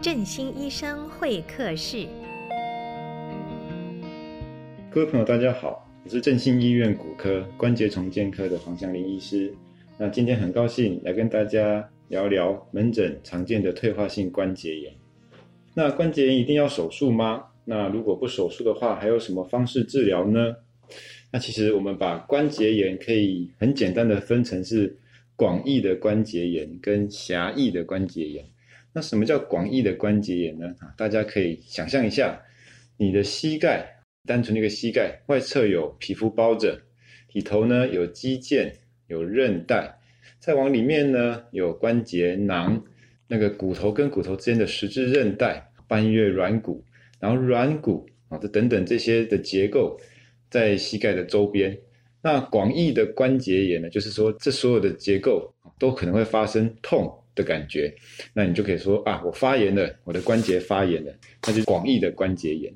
振兴医生会客室。各位朋友，大家好，我是振兴医院骨科关节重建科的黄祥林医师。那今天很高兴来跟大家聊聊门诊常见的退化性关节炎。那关节炎一定要手术吗？那如果不手术的话，还有什么方式治疗呢？那其实我们把关节炎可以很简单的分成是广义的关节炎跟狭义的关节炎。那什么叫广义的关节炎呢？啊，大家可以想象一下，你的膝盖，单纯的一个膝盖，外侧有皮肤包着，里头呢有肌腱、有韧带，再往里面呢有关节囊，那个骨头跟骨头之间的十字韧带、半月软骨，然后软骨啊，这等等这些的结构在膝盖的周边。那广义的关节炎呢，就是说这所有的结构都可能会发生痛的感觉，那你就可以说啊，我发炎了，我的关节发炎了，那就广义的关节炎。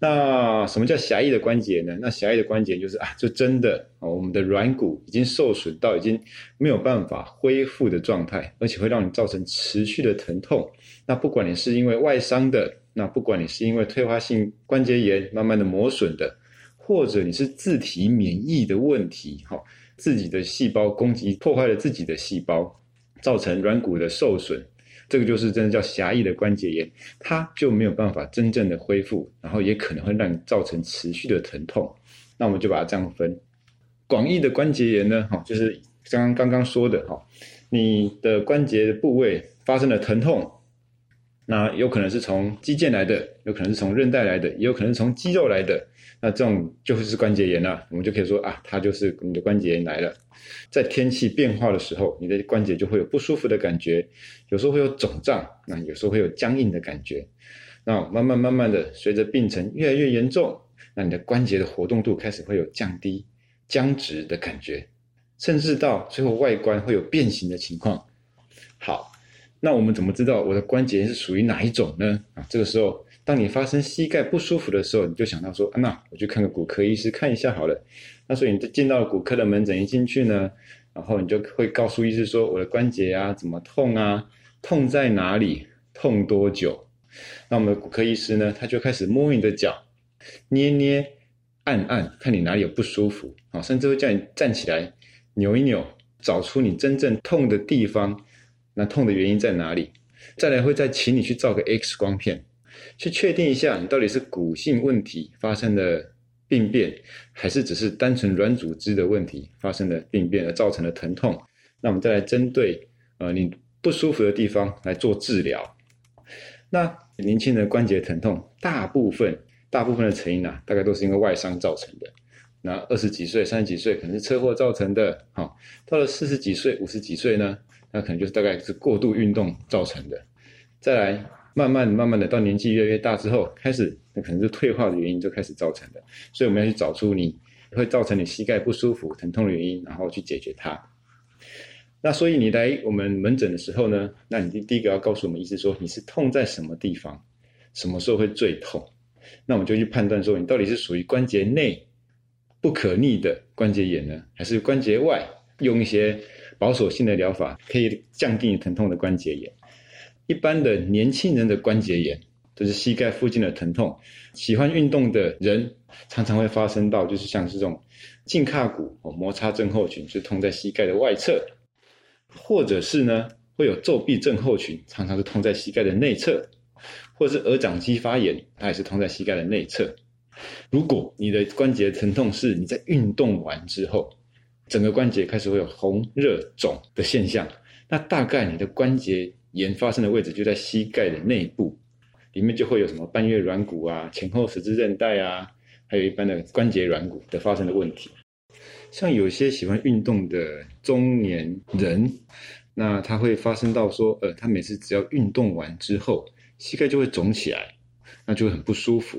那什么叫狭义的关节炎呢？那狭义的关节就是啊，就真的我们的软骨已经受损到已经没有办法恢复的状态，而且会让你造成持续的疼痛。那不管你是因为外伤的，那不管你是因为退化性关节炎慢慢的磨损的，或者你是自体免疫的问题，哈，自己的细胞攻击破坏了自己的细胞。造成软骨的受损，这个就是真的叫狭义的关节炎，它就没有办法真正的恢复，然后也可能会让你造成持续的疼痛。那我们就把它这样分，广义的关节炎呢，哈，就是刚刚刚刚说的哈，你的关节部位发生了疼痛。那有可能是从肌腱来的，有可能是从韧带来的，也有可能是从肌肉来的。那这种就是关节炎了，我们就可以说啊，它就是你的关节炎来了。在天气变化的时候，你的关节就会有不舒服的感觉，有时候会有肿胀，那有时候会有僵硬的感觉。那慢慢慢慢的，随着病程越来越严重，那你的关节的活动度开始会有降低、僵直的感觉，甚至到最后外观会有变形的情况。好。那我们怎么知道我的关节是属于哪一种呢？啊，这个时候，当你发生膝盖不舒服的时候，你就想到说，啊，那我去看个骨科医师看一下好了。那所以你进到骨科的门诊一进去呢，然后你就会告诉医师说，我的关节啊怎么痛啊，痛在哪里，痛多久？那我们的骨科医师呢，他就开始摸你的脚，捏捏，按按，看你哪里有不舒服啊，甚至会叫你站起来，扭一扭，找出你真正痛的地方。那痛的原因在哪里？再来会再请你去照个 X 光片，去确定一下你到底是骨性问题发生的病变，还是只是单纯软组织的问题发生的病变而造成的疼痛。那我们再来针对呃你不舒服的地方来做治疗。那年轻人关节疼痛，大部分大部分的成因啊，大概都是因为外伤造成的。那二十几岁、三十几岁可能是车祸造成的，好，到了四十几岁、五十几岁呢？那可能就是大概是过度运动造成的，再来慢慢慢慢的到年纪越来越大之后，开始那可能是退化的原因就开始造成的，所以我们要去找出你会造成你膝盖不舒服、疼痛的原因，然后去解决它。那所以你来我们门诊的时候呢，那你第第一个要告诉我们医师说你是痛在什么地方，什么时候会最痛，那我们就去判断说你到底是属于关节内不可逆的关节炎呢，还是关节外用一些。保守性的疗法可以降低你疼痛的关节炎。一般的年轻人的关节炎，就是膝盖附近的疼痛。喜欢运动的人常常会发生到，就是像这种胫髂骨哦摩擦症候群，是痛在膝盖的外侧，或者是呢会有骤壁症候群，常常是痛在膝盖的内侧，或者是鹅掌肌发炎，它也是痛在膝盖的内侧。如果你的关节疼痛是你在运动完之后。整个关节开始会有红、热、肿的现象，那大概你的关节炎发生的位置就在膝盖的内部，里面就会有什么半月软骨啊、前后十字韧带啊，还有一般的关节软骨的发生的问题。像有些喜欢运动的中年人，那他会发生到说，呃，他每次只要运动完之后，膝盖就会肿起来。那就会很不舒服。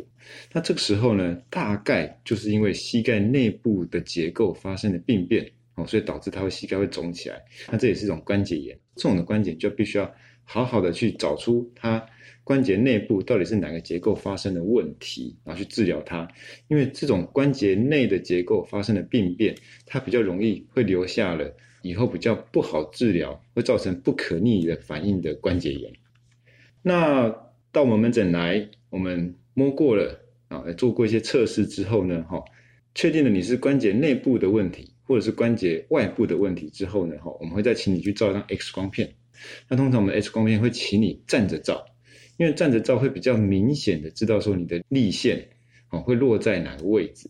那这个时候呢，大概就是因为膝盖内部的结构发生了病变哦，所以导致他会膝盖会肿起来。那这也是一种关节炎。这种的关节就必须要好好的去找出它关节内部到底是哪个结构发生的问题，然后去治疗它。因为这种关节内的结构发生了病变，它比较容易会留下了以后比较不好治疗，会造成不可逆的反应的关节炎。那到我们门诊来，我们摸过了啊，做过一些测试之后呢，哈，确定了你是关节内部的问题，或者是关节外部的问题之后呢，哈，我们会再请你去照一张 X 光片。那通常我们 X 光片会请你站着照，因为站着照会比较明显的知道说你的力线哦会落在哪个位置。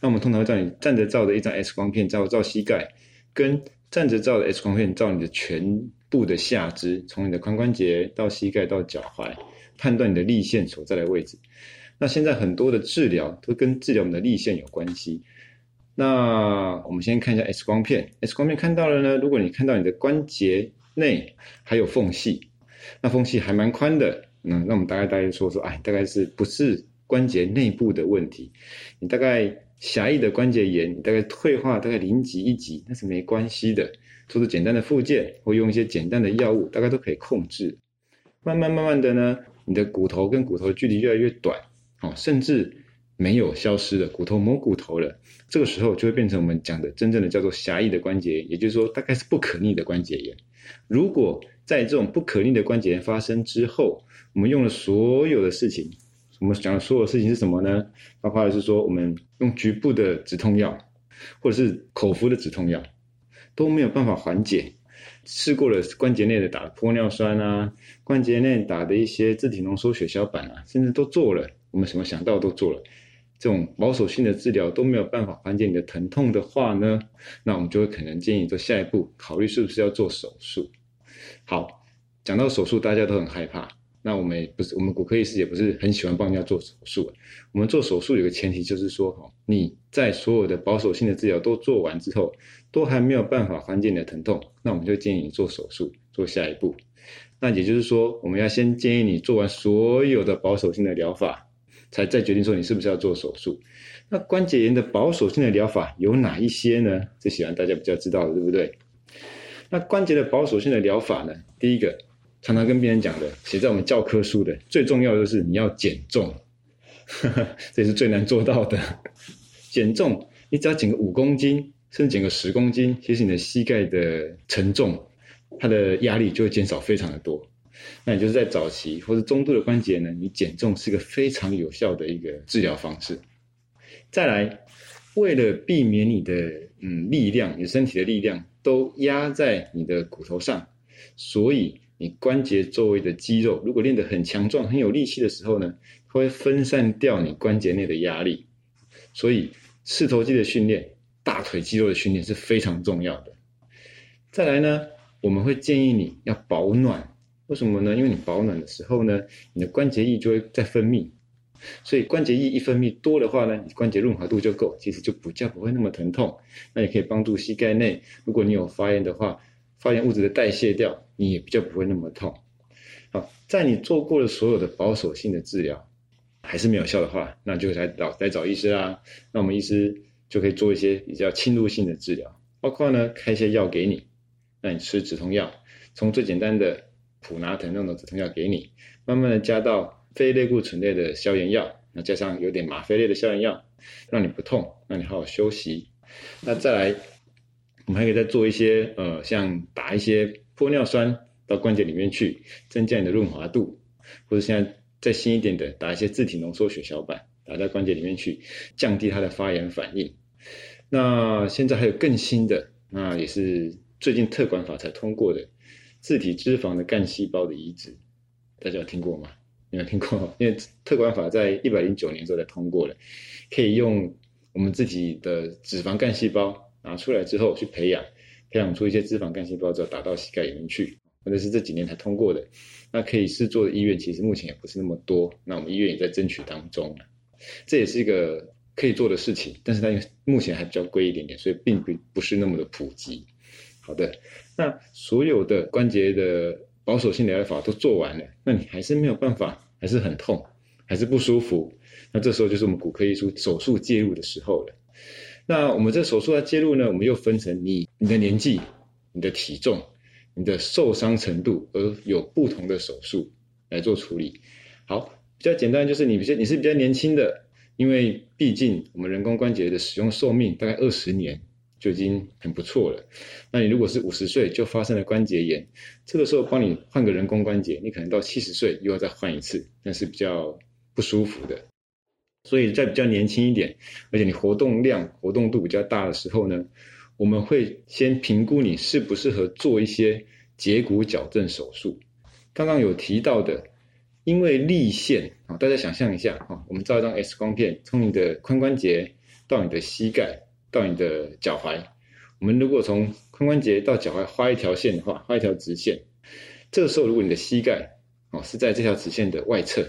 那我们通常会叫你站着照的一张 X 光片照照膝盖，跟站着照的 X 光片照你的全部的下肢，从你的髋关节到膝盖到脚踝，判断你的力线所在的位置。那现在很多的治疗都跟治疗我们的力线有关系。那我们先看一下 X 光片，X 光片看到了呢，如果你看到你的关节内还有缝隙，那缝隙还蛮宽的，嗯，那我们大概大概说说，哎，大概是不是关节内部的问题？你大概狭义的关节炎，你大概退化大概零级一级，那是没关系的，做做简单的复健或用一些简单的药物，大概都可以控制。慢慢慢慢的呢，你的骨头跟骨头距离越来越短，哦，甚至没有消失的骨头磨骨头了，这个时候就会变成我们讲的真正的叫做狭义的关节炎，也就是说大概是不可逆的关节炎。如果在这种不可逆的关节炎发生之后，我们用了所有的事情，我们讲的所有的事情是什么呢？包括是说我们用局部的止痛药，或者是口服的止痛药，都没有办法缓解。试过了关节内的打玻尿酸啊，关节内打的一些自体浓缩血小板啊，甚至都做了，我们什么想到都做了。这种保守性的治疗都没有办法缓解你的疼痛的话呢，那我们就会可能建议做下一步考虑是不是要做手术。好，讲到手术，大家都很害怕。那我们也不是，我们骨科医师也不是很喜欢帮人家做手术。我们做手术有个前提就是说，你在所有的保守性的治疗都做完之后，都还没有办法缓解你的疼痛，那我们就建议你做手术，做下一步。那也就是说，我们要先建议你做完所有的保守性的疗法。才再决定说你是不是要做手术。那关节炎的保守性的疗法有哪一些呢？这显然大家比较知道的，对不对？那关节的保守性的疗法呢？第一个，常常跟病人讲的，写在我们教科书的，最重要的就是你要减重，这是最难做到的。减重，你只要减个五公斤，甚至减个十公斤，其实你的膝盖的承重，它的压力就会减少非常的多。那也就是在早期或者中度的关节呢，你减重是个非常有效的一个治疗方式。再来，为了避免你的嗯力量，你身体的力量都压在你的骨头上，所以你关节周围的肌肉如果练得很强壮、很有力气的时候呢，它会分散掉你关节内的压力。所以四头肌的训练、大腿肌肉的训练是非常重要的。再来呢，我们会建议你要保暖。为什么呢？因为你保暖的时候呢，你的关节液就会在分泌，所以关节液一分泌多的话呢，你关节润滑度就够，其实就比较不会那么疼痛。那也可以帮助膝盖内，如果你有发炎的话，发炎物质的代谢掉，你也比较不会那么痛。好，在你做过了所有的保守性的治疗，还是没有效的话，那就来找来找医师啦。那我们医师就可以做一些比较侵入性的治疗，包括呢开一些药给你，让你吃止痛药，从最简单的。普拿疼那种止痛药给你，慢慢的加到非类固醇类的消炎药，那加上有点吗啡类的消炎药，让你不痛，让你好好休息。那再来，我们还可以再做一些，呃，像打一些玻尿酸到关节里面去，增加你的润滑度，或者现在再新一点的，打一些自体浓缩血小板打在关节里面去，降低它的发炎反应。那现在还有更新的，那也是最近特管法才通过的。自体脂肪的干细胞的移植，大家有听过吗？没有听过，因为特管法在一百零九年时候才通过了，可以用我们自己的脂肪干细胞拿出来之后去培养，培养出一些脂肪干细胞之后打到膝盖里面去，或者是这几年才通过的。那可以试做的医院其实目前也不是那么多，那我们医院也在争取当中，这也是一个可以做的事情，但是它目前还比较贵一点点，所以并不不是那么的普及。好的，那所有的关节的保守性疗法都做完了，那你还是没有办法，还是很痛，还是不舒服，那这时候就是我们骨科医术手术介入的时候了。那我们这手术要介入呢，我们又分成你你的年纪、你的体重、你的受伤程度，而有不同的手术来做处理。好，比较简单就是你比较你是比较年轻的，因为毕竟我们人工关节的使用寿命大概二十年。就已经很不错了。那你如果是五十岁就发生了关节炎，这个时候帮你换个人工关节，你可能到七十岁又要再换一次，那是比较不舒服的。所以在比较年轻一点，而且你活动量、活动度比较大的时候呢，我们会先评估你适不适合做一些截骨矫正手术。刚刚有提到的，因为力线啊，大家想象一下啊，我们照一张 X 光片，从你的髋关节到你的膝盖到你的脚踝，我们如果从髋关节到脚踝画一条线的话，画一条直线，这个时候如果你的膝盖哦是在这条直线的外侧。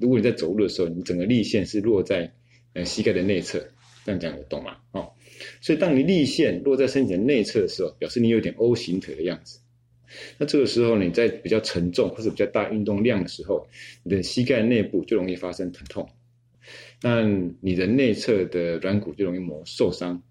如果你在走路的时候，你整个力线是落在呃膝盖的内侧，这样讲懂吗？哦，所以当你力线落在身体的内侧的时候，表示你有点 O 型腿的样子。那这个时候你在比较沉重或者比较大运动量的时候，你的膝盖内部就容易发生疼痛，那你的内侧的软骨就容易磨受伤。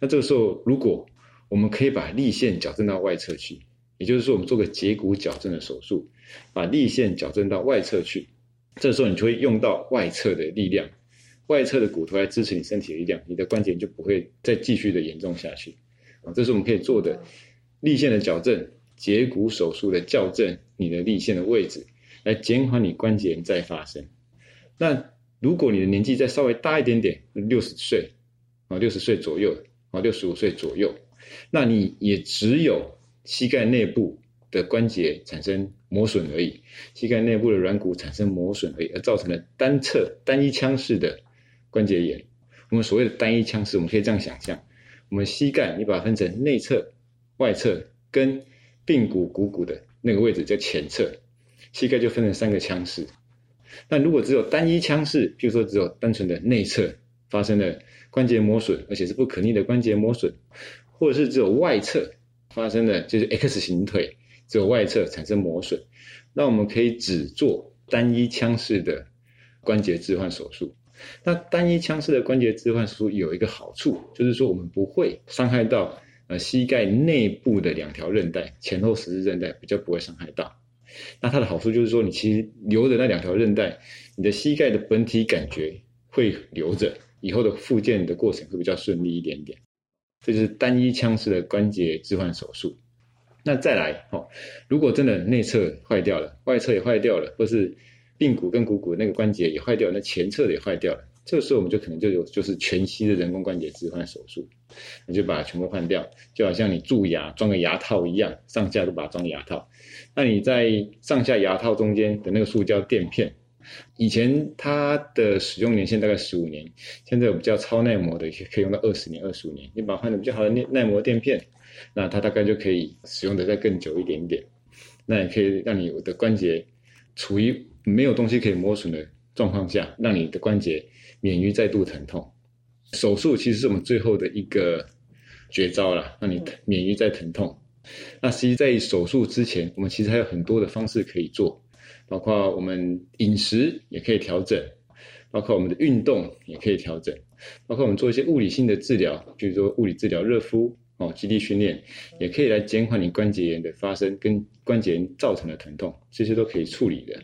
那这个时候，如果我们可以把力线矫正到外侧去，也就是说，我们做个截骨矫正的手术，把力线矫正到外侧去。这时候你就会用到外侧的力量，外侧的骨头来支持你身体的力量，你的关节就不会再继续的严重下去。啊，这是我们可以做的力线的矫正、截骨手术的校正你的力线的位置，来减缓你关节再发生。那如果你的年纪再稍微大一点点，六十岁啊，六十岁左右啊，六十五岁左右，那你也只有膝盖内部的关节产生磨损而已，膝盖内部的软骨产生磨损而已，而造成了单侧单一腔式的关节炎。我们所谓的单一腔式，我们可以这样想象：我们膝盖你把它分成内侧、外侧跟髌骨股骨的那个位置叫前侧，膝盖就分成三个腔式。那如果只有单一腔式，譬如说只有单纯的内侧发生了关节磨损，而且是不可逆的关节磨损，或者是只有外侧发生的就是 X 型腿。只有外侧产生磨损，那我们可以只做单一腔式的关节置换手术。那单一腔式的关节置换手术有一个好处，就是说我们不会伤害到呃膝盖内部的两条韧带，前后十字韧带比较不会伤害到。那它的好处就是说，你其实留着那两条韧带，你的膝盖的本体感觉会留着，以后的复健的过程会比较顺利一点点。这就是单一腔式的关节置换手术。那再来哦，如果真的内侧坏掉了，外侧也坏掉了，或是髌骨跟股骨那个关节也坏掉了，那前侧的也坏掉了，这个时候我们就可能就有就是全息的人工关节置换手术，你就把它全部换掉，就好像你蛀牙装个牙套一样，上下都把它装牙套。那你在上下牙套中间的那个塑胶垫片，以前它的使用年限大概十五年，现在我们叫超耐磨的，可以用到二十年、二十五年。你把它换的比较好的耐耐磨垫片。那它大概就可以使用的再更久一点点，那也可以让你的关节处于没有东西可以磨损的状况下，让你的关节免于再度疼痛。手术其实是我们最后的一个绝招了，让你免于再疼痛。那实际在手术之前，我们其实还有很多的方式可以做，包括我们饮食也可以调整，包括我们的运动也可以调整，包括我们做一些物理性的治疗，比如说物理治疗、热敷。哦，肌力训练也可以来减缓你关节炎的发生跟关节炎造成的疼痛，这些都可以处理的。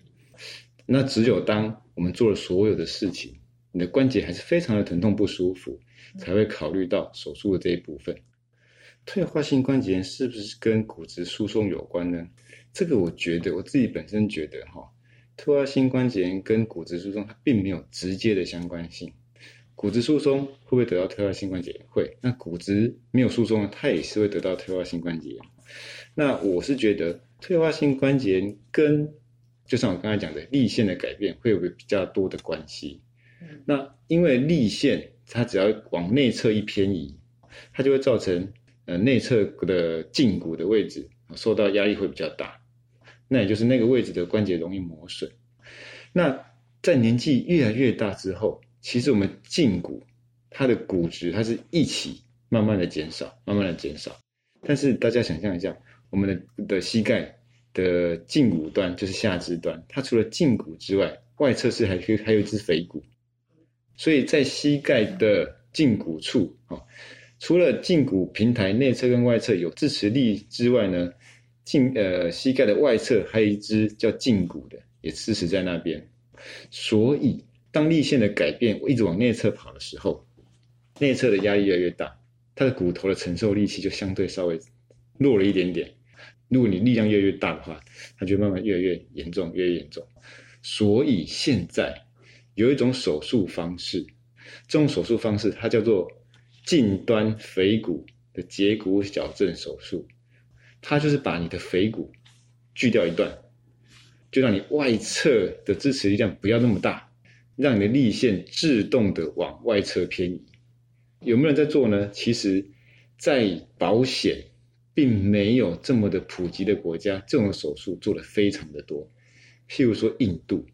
那只有当我们做了所有的事情，你的关节还是非常的疼痛不舒服，才会考虑到手术的这一部分。退化性关节炎是不是跟骨质疏松有关呢？这个我觉得我自己本身觉得哈，退化性关节炎跟骨质疏松它并没有直接的相关性。骨质疏松会不会得到退化性关节炎？会。那骨质没有疏松呢？它也是会得到退化性关节炎。那我是觉得退化性关节炎跟，就像我刚才讲的力线的改变，会有个比较多的关系。那因为力线它只要往内侧一偏移，它就会造成呃内侧的胫骨的位置受到压力会比较大。那也就是那个位置的关节容易磨损。那在年纪越来越大之后，其实我们胫骨，它的骨质它是一起慢慢的减少，慢慢的减少。但是大家想象一下，我们的的膝盖的胫骨端就是下肢端，它除了胫骨之外，外侧是还可以还有一只腓骨。所以在膝盖的胫骨处啊，除了胫骨平台内侧跟外侧有支持力之外呢，胫呃膝盖的外侧还有一只叫胫骨的，也支持在那边。所以当力线的改变，我一直往内侧跑的时候，内侧的压力越来越大，他的骨头的承受力气就相对稍微弱了一点点。如果你力量越来越大的话，它就慢慢越来越严重，越来越严重。所以现在有一种手术方式，这种手术方式它叫做近端腓骨的截骨矫正手术，它就是把你的腓骨锯掉一段，就让你外侧的支持力量不要那么大，让你的力线自动的往外侧偏移。有没有人在做呢？其实，在保险。并没有这么的普及的国家，这种手术做的非常的多。譬如说印度，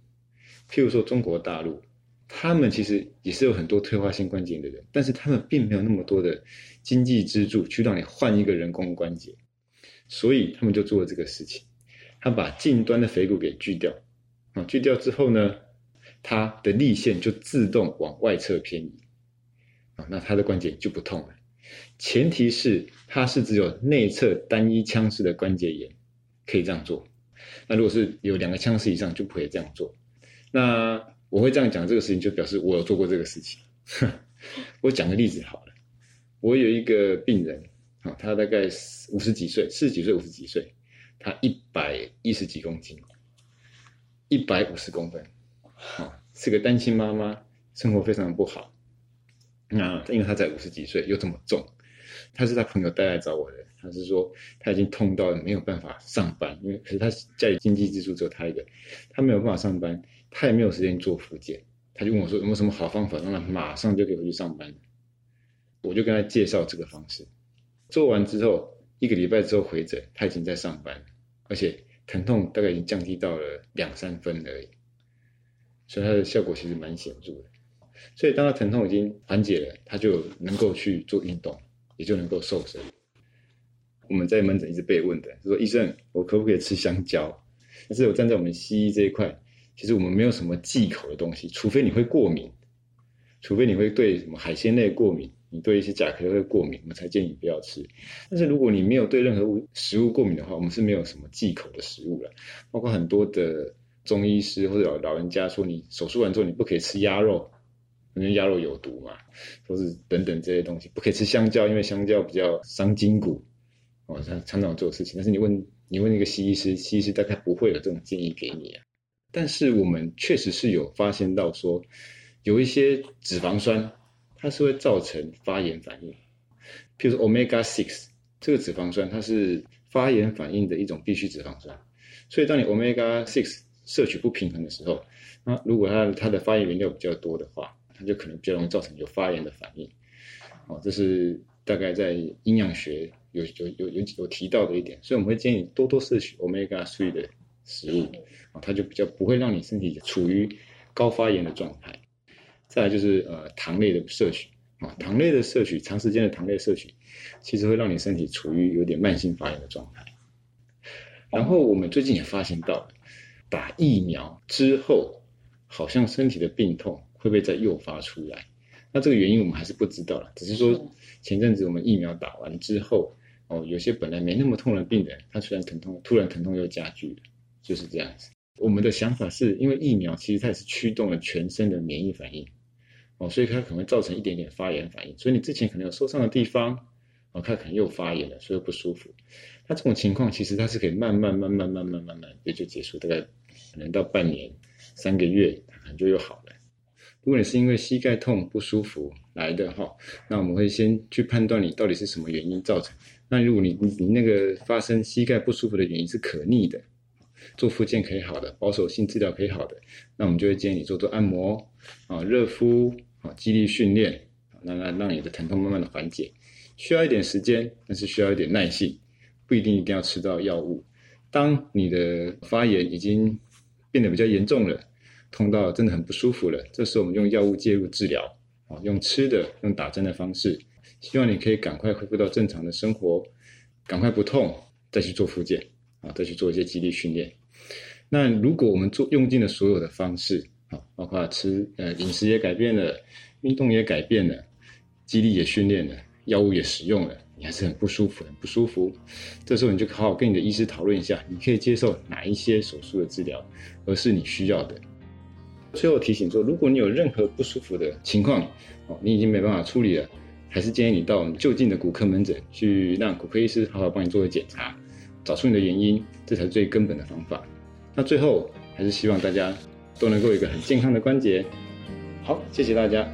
譬如说中国大陆，他们其实也是有很多退化性关节炎的人，但是他们并没有那么多的经济支柱去让你换一个人工关节，所以他们就做了这个事情。他把近端的腓骨给锯掉，啊，锯掉之后呢，他的力线就自动往外侧偏移，啊，那他的关节就不痛了。前提是它是只有内侧单一腔室的关节炎可以这样做，那如果是有两个腔室以上就不可以这样做。那我会这样讲这个事情，就表示我有做过这个事情。我讲个例子好了，我有一个病人，啊他大概五十几岁，四十几岁，五十几岁，他一百一十几公斤，一百五十公分，啊是个单亲妈妈，生活非常不好。那因为他在五十几岁又这么重，他是他朋友带来找我的。他是说他已经痛到没有办法上班，因为可是他家里经济支柱只有他一个，他没有办法上班，他也没有时间做复健。他就问我说有没有什么好方法让他马上就可以回去上班？我就跟他介绍这个方式。做完之后一个礼拜之后回诊，他已经在上班，而且疼痛大概已经降低到了两三分而已，所以他的效果其实蛮显著的。所以，当他疼痛已经缓解了，他就能够去做运动，也就能够瘦身。我们在门诊一直被问的，就说医生，我可不可以吃香蕉？但是我站在我们西医这一块，其实我们没有什么忌口的东西，除非你会过敏，除非你会对什么海鲜类过敏，你对一些甲壳类过敏，我们才建议你不要吃。但是如果你没有对任何物食物过敏的话，我们是没有什么忌口的食物了。包括很多的中医师或者老老人家说，你手术完之后你不可以吃鸭肉。因为鸭肉有毒嘛，或是等等这些东西，不可以吃香蕉，因为香蕉比较伤筋骨。哦，他常常做事情。但是你问你问一个西医师，西医师大概不会有这种建议给你啊。但是我们确实是有发现到说，有一些脂肪酸，它是会造成发炎反应。譬如说 Omega Six 这个脂肪酸，它是发炎反应的一种必需脂肪酸。所以当你 Omega Six 摄取不平衡的时候，那如果它它的发炎原料比较多的话，它就可能比较容易造成有发炎的反应，哦，这是大概在营养学有有有有有提到的一点，所以我们会建议多多摄取 Omega three 的食物，啊，它就比较不会让你身体处于高发炎的状态。再来就是呃糖类的摄取，啊，糖类的摄取，长时间的糖类摄取，其实会让你身体处于有点慢性发炎的状态。然后我们最近也发现到，打疫苗之后，好像身体的病痛。会不会再诱发出来？那这个原因我们还是不知道了。只是说前阵子我们疫苗打完之后，哦，有些本来没那么痛的病人，他突然疼痛，突然疼痛又加剧了，就是这样子。我们的想法是因为疫苗其实它也是驱动了全身的免疫反应，哦，所以它可能会造成一点点发炎反应。所以你之前可能有受伤的地方，哦，它可能又发炎了，所以不舒服。那这种情况其实它是可以慢慢、慢慢、慢慢、慢慢也就结束，大概可能到半年、三个月，可能就又好了。如果你是因为膝盖痛不舒服来的哈，那我们会先去判断你到底是什么原因造成。那如果你你你那个发生膝盖不舒服的原因是可逆的，做复健可以好的，保守性治疗可以好的，那我们就会建议你做做按摩啊、热敷啊、肌力训练啊，那那让你的疼痛慢慢的缓解。需要一点时间，但是需要一点耐性，不一定一定要吃到药物。当你的发炎已经变得比较严重了。痛到真的很不舒服了，这时候我们用药物介入治疗，啊，用吃的、用打针的方式，希望你可以赶快恢复到正常的生活，赶快不痛，再去做复健，啊，再去做一些肌力训练。那如果我们做用尽了所有的方式，啊，包括吃，呃，饮食也改变了，运动也改变了，肌力也训练了，药物也使用了，你还是很不舒服，很不舒服。这时候你就好好跟你的医师讨论一下，你可以接受哪一些手术的治疗，而是你需要的。最后提醒说，如果你有任何不舒服的情况，哦，你已经没办法处理了，还是建议你到我们就近的骨科门诊去，让骨科医师好好帮你做个检查，找出你的原因，这才是最根本的方法。那最后还是希望大家都能够有一个很健康的关节。好，谢谢大家。